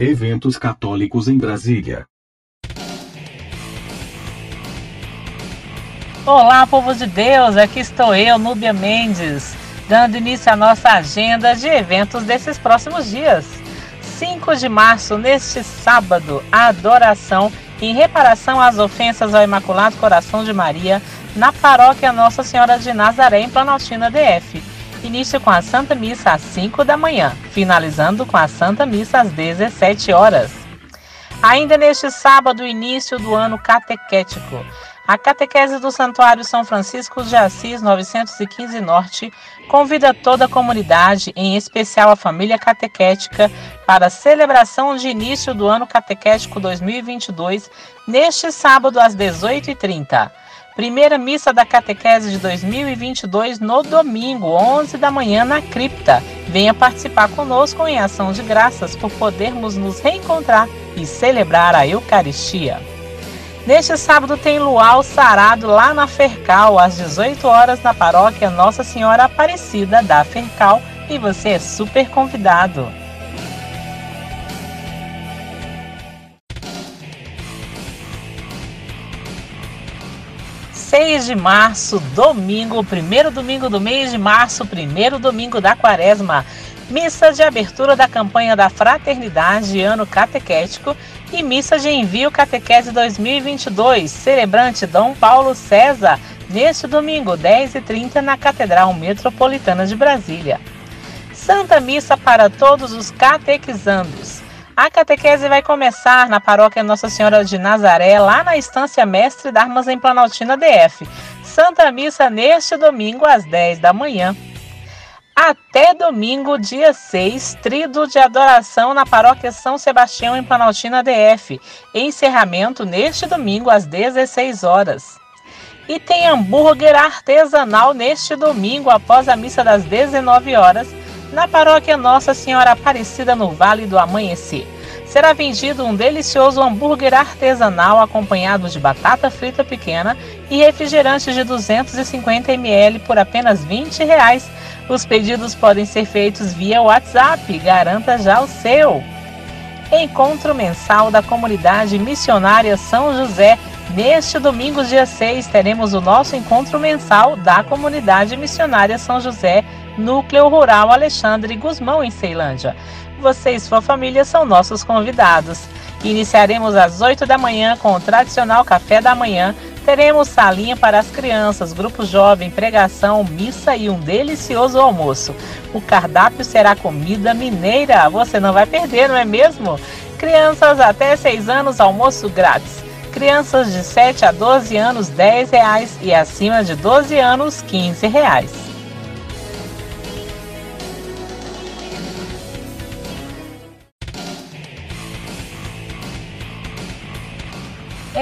Eventos católicos em Brasília. Olá, povo de Deus, aqui estou eu, Núbia Mendes, dando início à nossa agenda de eventos desses próximos dias. 5 de março, neste sábado, a adoração em reparação às ofensas ao Imaculado Coração de Maria na paróquia Nossa Senhora de Nazaré, em Planaltina DF. Início com a Santa Missa às 5 da manhã, finalizando com a Santa Missa às 17 horas. Ainda neste sábado, início do ano catequético. A catequese do Santuário São Francisco de Assis 915 Norte convida toda a comunidade, em especial a família catequética, para a celebração de início do ano catequético 2022, neste sábado às 18h30. Primeira missa da catequese de 2022 no domingo, 11 da manhã, na cripta. Venha participar conosco em ação de graças por podermos nos reencontrar e celebrar a Eucaristia. Neste sábado tem luau sarado lá na Fercal, às 18 horas, na paróquia Nossa Senhora Aparecida da Fercal, e você é super convidado. Seis de março, domingo, primeiro domingo do mês de março, primeiro domingo da quaresma. Missa de abertura da campanha da Fraternidade Ano Catequético e Missa de Envio Catequese 2022, celebrante Dom Paulo César, neste domingo, 10h30, na Catedral Metropolitana de Brasília. Santa Missa para todos os catequizandos. A catequese vai começar na paróquia Nossa Senhora de Nazaré, lá na Estância Mestre Darmas em Planaltina DF. Santa Missa neste domingo às 10 da manhã até domingo, dia 6, trido de adoração na paróquia São Sebastião, em Planaltina DF. Encerramento neste domingo, às 16 horas. E tem hambúrguer artesanal neste domingo, após a missa das 19 horas, na paróquia Nossa Senhora Aparecida, no Vale do Amanhecer. Será vendido um delicioso hambúrguer artesanal acompanhado de batata frita pequena e refrigerante de 250 ml por apenas 20 reais os pedidos podem ser feitos via WhatsApp, garanta já o seu. Encontro mensal da comunidade missionária São José. Neste domingo, dia 6, teremos o nosso encontro mensal da comunidade missionária São José, Núcleo Rural Alexandre Guzmão, em Ceilândia. Você e sua família são nossos convidados. Iniciaremos às 8 da manhã com o tradicional café da manhã Teremos salinha para as crianças, grupo jovem, pregação, missa e um delicioso almoço. O cardápio será comida mineira. Você não vai perder, não é mesmo? Crianças até 6 anos, almoço grátis. Crianças de 7 a 12 anos, 10 reais, e acima de 12 anos, 15 reais.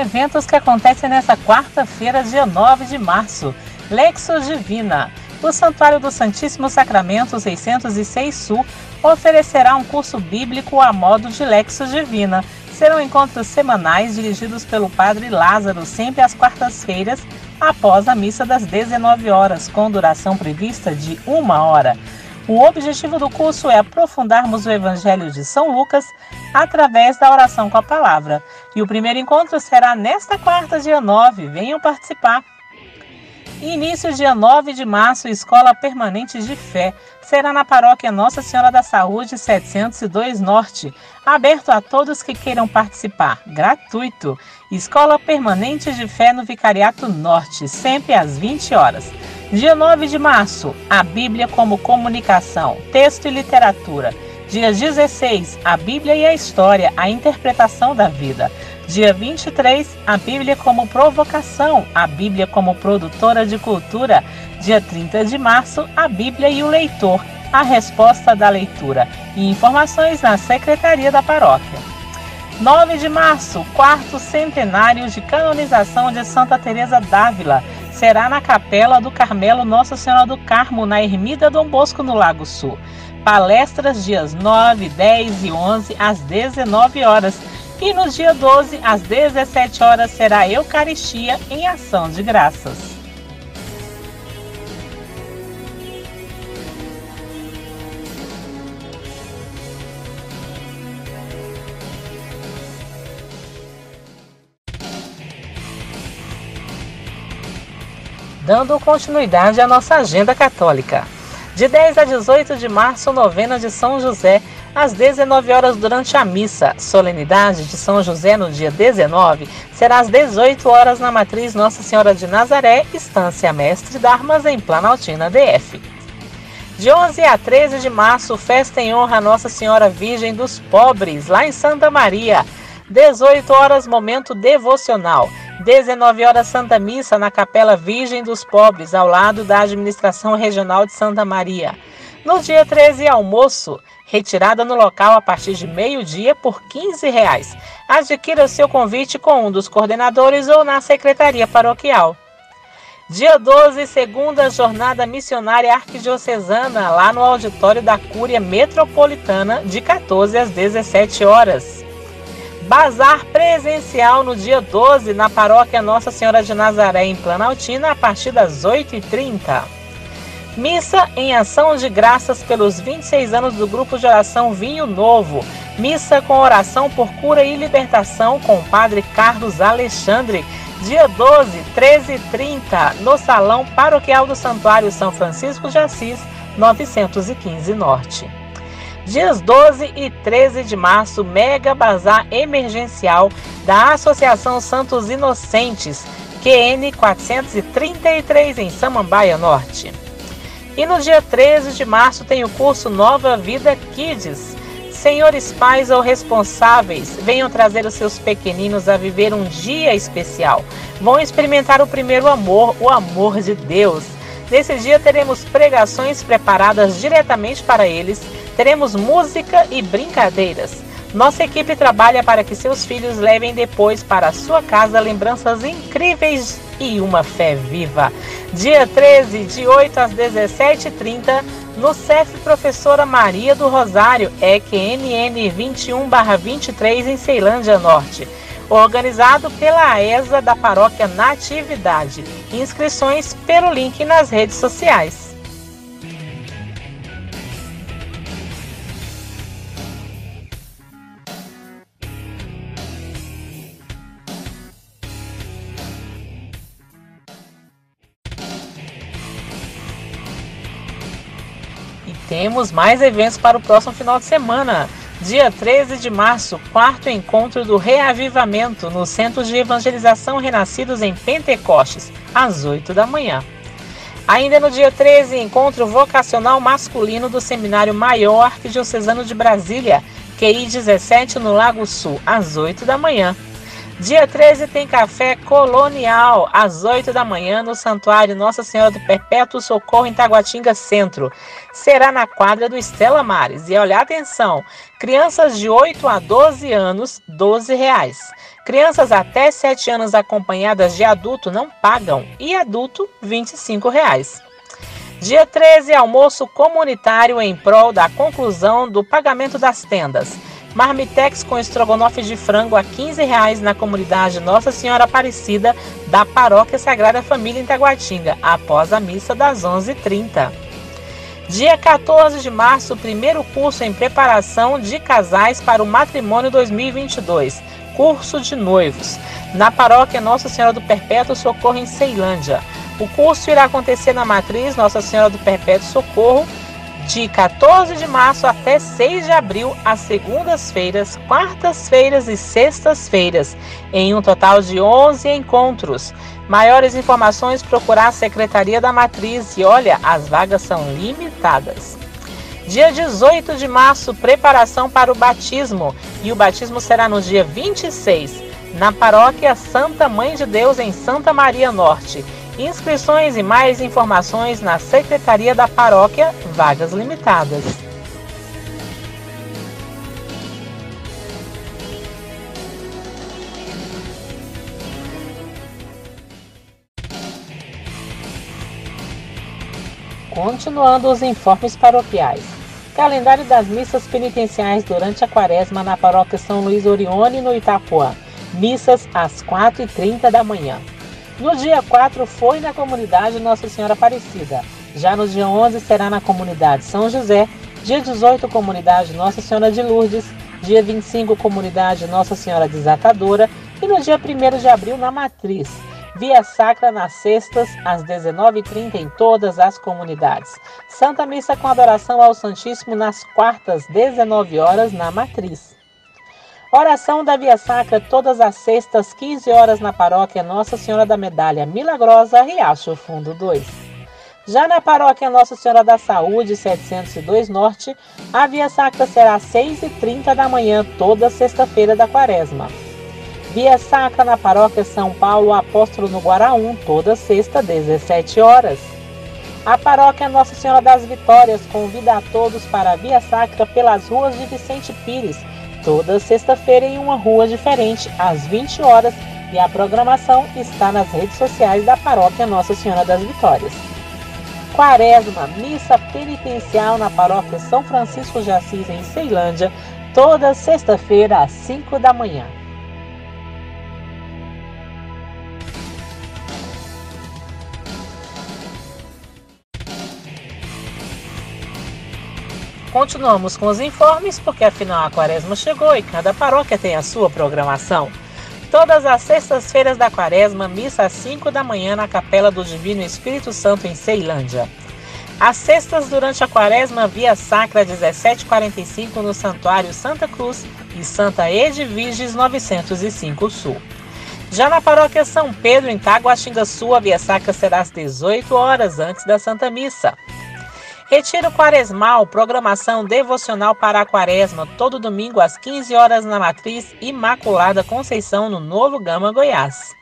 Eventos que acontecem nesta quarta-feira, dia 9 de março. Lexos Divina. O Santuário do Santíssimo Sacramento 606 Sul oferecerá um curso bíblico a modo de Lexos Divina. Serão encontros semanais dirigidos pelo Padre Lázaro, sempre às quartas-feiras, após a missa das 19 horas, com duração prevista de uma hora. O objetivo do curso é aprofundarmos o Evangelho de São Lucas através da oração com a palavra. E o primeiro encontro será nesta quarta, dia 9. Venham participar. Início dia 9 de março, Escola Permanente de Fé. Será na paróquia Nossa Senhora da Saúde 702 Norte. Aberto a todos que queiram participar. Gratuito. Escola Permanente de Fé no Vicariato Norte, sempre às 20 horas. Dia 9 de março, a Bíblia como comunicação, texto e literatura. Dia 16, a Bíblia e a História, a interpretação da vida. Dia 23, a Bíblia como provocação, a Bíblia como produtora de cultura. Dia 30 de março, a Bíblia e o leitor, a resposta da leitura. E informações na Secretaria da Paróquia. 9 de março, quarto centenário de canonização de Santa Teresa d'Ávila. Será na Capela do Carmelo Nossa Senhora do Carmo, na Ermida Dom Bosco, no Lago Sul. Palestras dias 9, 10 e 11 às 19 horas. E no dia 12 às 17 horas será Eucaristia em ação de graças. Dando continuidade à nossa agenda católica. De 10 a 18 de março, novena de São José, às 19 horas durante a missa. Solenidade de São José no dia 19 será às 18 horas na matriz Nossa Senhora de Nazaré, Estância Mestre Darmas, em Planaltina DF. De 11 a 13 de março, festa em honra a Nossa Senhora Virgem dos Pobres, lá em Santa Maria. 18 horas, momento devocional. 19 horas, Santa Missa na Capela Virgem dos Pobres, ao lado da Administração Regional de Santa Maria. No dia 13, almoço, retirada no local a partir de meio-dia por 15 reais. Adquira o seu convite com um dos coordenadores ou na secretaria paroquial. Dia 12, segunda jornada missionária arquidiocesana, lá no auditório da Cúria Metropolitana, de 14 às 17 horas. Bazar presencial no dia 12 na paróquia Nossa Senhora de Nazaré, em Planaltina, a partir das 8h30. Missa em ação de graças pelos 26 anos do grupo de oração Vinho Novo. Missa com oração por cura e libertação com o Padre Carlos Alexandre. Dia 12, 13h30, no Salão Paroquial do Santuário São Francisco de Assis, 915 Norte. Dias 12 e 13 de março, mega bazar emergencial da Associação Santos Inocentes, QN 433 em Samambaia Norte. E no dia 13 de março tem o curso Nova Vida Kids. Senhores pais ou responsáveis, venham trazer os seus pequeninos a viver um dia especial. Vão experimentar o primeiro amor, o amor de Deus. Nesse dia teremos pregações preparadas diretamente para eles Teremos música e brincadeiras. Nossa equipe trabalha para que seus filhos levem depois para sua casa lembranças incríveis e uma fé viva. Dia 13, de 8 às 17h30, no CEF Professora Maria do Rosário, EQMN 21-23, em Ceilândia Norte. Organizado pela AESA da Paróquia Natividade. Inscrições pelo link nas redes sociais. Temos mais eventos para o próximo final de semana. Dia 13 de março, quarto encontro do Reavivamento no Centro de Evangelização Renascidos em Pentecostes, às 8 da manhã. Ainda no dia 13, encontro vocacional masculino do Seminário Maior Arquidiocesano de Brasília, QI 17 no Lago Sul, às 8 da manhã. Dia 13 tem café colonial, às 8 da manhã, no Santuário Nossa Senhora do Perpétuo Socorro, em Taguatinga Centro. Será na quadra do Estela Mares. E olha, atenção: crianças de 8 a 12 anos, 12 reais. Crianças até 7 anos acompanhadas de adulto não pagam e adulto 25 reais. Dia 13, almoço comunitário em prol da conclusão do pagamento das tendas. Marmitex com estrogonofe de frango a 15 reais na comunidade Nossa Senhora Aparecida da Paróquia Sagrada Família em Taguatinga, após a missa das 11h30. Dia 14 de março, primeiro curso em preparação de casais para o matrimônio 2022, curso de noivos, na paróquia Nossa Senhora do Perpétuo Socorro em Ceilândia. O curso irá acontecer na matriz Nossa Senhora do Perpétuo Socorro, de 14 de março até 6 de abril, às segundas-feiras, quartas-feiras e sextas-feiras, em um total de 11 encontros. Maiores informações procurar a Secretaria da Matriz e olha, as vagas são limitadas. Dia 18 de março, preparação para o batismo, e o batismo será no dia 26, na paróquia Santa Mãe de Deus, em Santa Maria Norte. Inscrições e mais informações na Secretaria da Paróquia, vagas limitadas. Continuando os informes paroquiais. Calendário das missas penitenciais durante a quaresma na paróquia São Luís Orione, no Itapuã. Missas às 4h30 da manhã. No dia 4 foi na comunidade Nossa Senhora Aparecida. Já no dia 11 será na comunidade São José. Dia 18, comunidade Nossa Senhora de Lourdes. Dia 25, comunidade Nossa Senhora Desatadora. E no dia 1 de abril, na Matriz. Via Sacra nas sextas, às 19h30 em todas as comunidades. Santa Missa com adoração ao Santíssimo nas quartas, 19 horas na Matriz. Oração da Via Sacra todas as sextas, 15 horas na paróquia Nossa Senhora da Medalha Milagrosa, Riacho Fundo 2. Já na paróquia Nossa Senhora da Saúde, 702 Norte, a Via Sacra será às 6h30 da manhã, toda sexta-feira da quaresma. Via Sacra na paróquia São Paulo Apóstolo no Guaraú, toda sexta, 17 horas. A paróquia Nossa Senhora das Vitórias convida a todos para a Via Sacra pelas ruas de Vicente Pires, toda sexta-feira em uma rua diferente, às 20 horas, e a programação está nas redes sociais da paróquia Nossa Senhora das Vitórias. Quaresma, missa penitencial na paróquia São Francisco de Assis, em Ceilândia, toda sexta-feira às 5 da manhã. Continuamos com os informes, porque afinal a quaresma chegou e cada paróquia tem a sua programação. Todas as sextas-feiras da quaresma, missa às 5 da manhã na Capela do Divino Espírito Santo em Ceilândia. Às sextas durante a quaresma, via sacra 1745 no Santuário Santa Cruz e Santa Edviges 905 Sul. Já na paróquia São Pedro, em Taguatinga Sul, a via sacra será às 18 horas antes da Santa Missa. Retiro Quaresmal, programação devocional para a Quaresma, todo domingo às 15 horas na Matriz Imaculada Conceição, no Novo Gama, Goiás.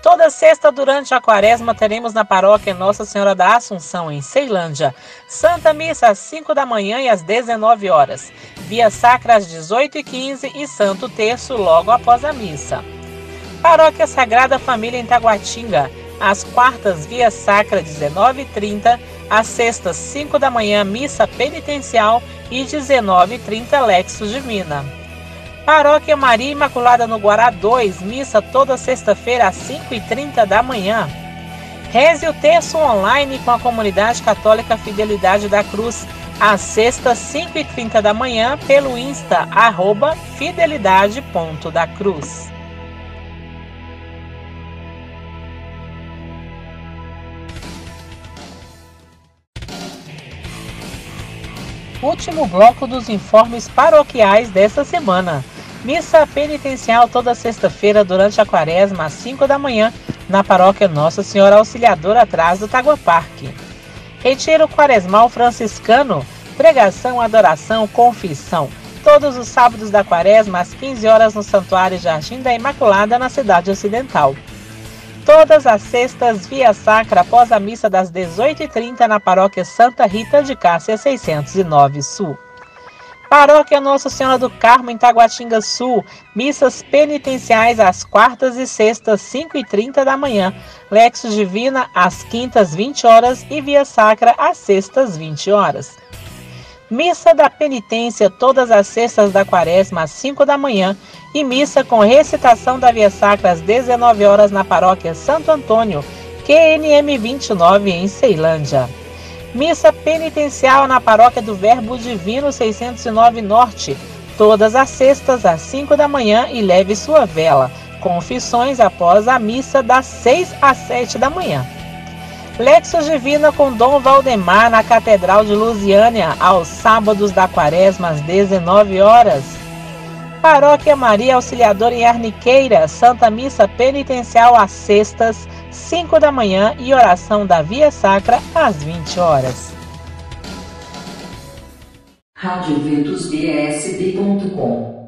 Toda sexta durante a quaresma teremos na paróquia Nossa Senhora da Assunção, em Ceilândia, Santa Missa às 5 da manhã e às 19 horas, Via Sacra às 18h15 e Santo Terço logo após a missa. Paróquia Sagrada Família em Taguatinga, às quartas Via Sacra 19h30 às sextas, 5 da manhã, missa penitencial e 19h30, Lexo Divina. Paróquia Maria Imaculada no Guará 2, missa toda sexta-feira às 5h30 da manhã. Reze o terço online com a comunidade católica Fidelidade da Cruz, às sextas, 5h30 da manhã, pelo Insta, arroba fidelidade.dacruz. último bloco dos informes paroquiais desta semana. Missa penitencial toda sexta-feira durante a quaresma, às 5 da manhã, na paróquia Nossa Senhora Auxiliadora, atrás do Tagua Parque. Retiro quaresmal franciscano, pregação, adoração, confissão. Todos os sábados da quaresma, às 15 horas, no Santuário Jardim da Imaculada, na cidade ocidental. Todas as sextas, via sacra, após a missa das 18h30 na paróquia Santa Rita de Cássia 609 Sul. Paróquia Nossa Senhora do Carmo, em Taguatinga Sul, missas penitenciais às quartas e sextas, 5h30 da manhã, Lexos Divina às quintas, 20 horas e Via Sacra às sextas, 20 horas. Missa da Penitência todas as sextas da quaresma às 5 da manhã e missa com recitação da Via Sacra às 19 horas na paróquia Santo Antônio, QNM 29 em Ceilândia. Missa penitencial na paróquia do Verbo Divino 609 Norte, todas as sextas às 5 da manhã e leve sua vela. Confissões após a missa das 6 às 7 da manhã. Lexos Divina com Dom Valdemar na Catedral de Lusiânia, aos sábados da quaresma, às 19 horas. Paróquia Maria Auxiliadora em Arniqueira, Santa Missa Penitencial às sextas, 5 da manhã e oração da Via Sacra às 20 horas. Rádio Ventos BSB.com